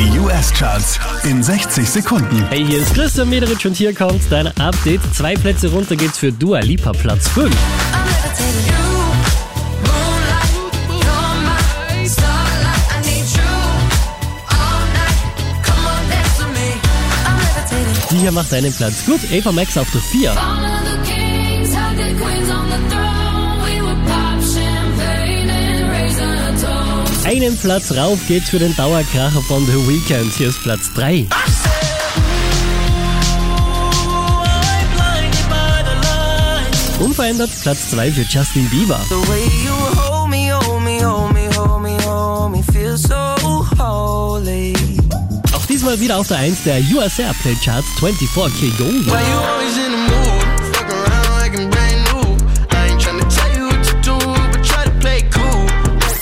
Die US-Charts in 60 Sekunden. Hey, hier ist Christian Mederich und hier kommt dein Update. Zwei Plätze runter geht's für Dua Lipa, Platz 5. Die hier macht einen Platz gut. Ava Max auf der 4. Einen Platz rauf geht's für den Dauerkracher von The Weeknd. Hier ist Platz 3. Unverändert Platz 2 für Justin Bieber. Auch diesmal wieder auf der 1 der USA Airplay Charts 24K Gold.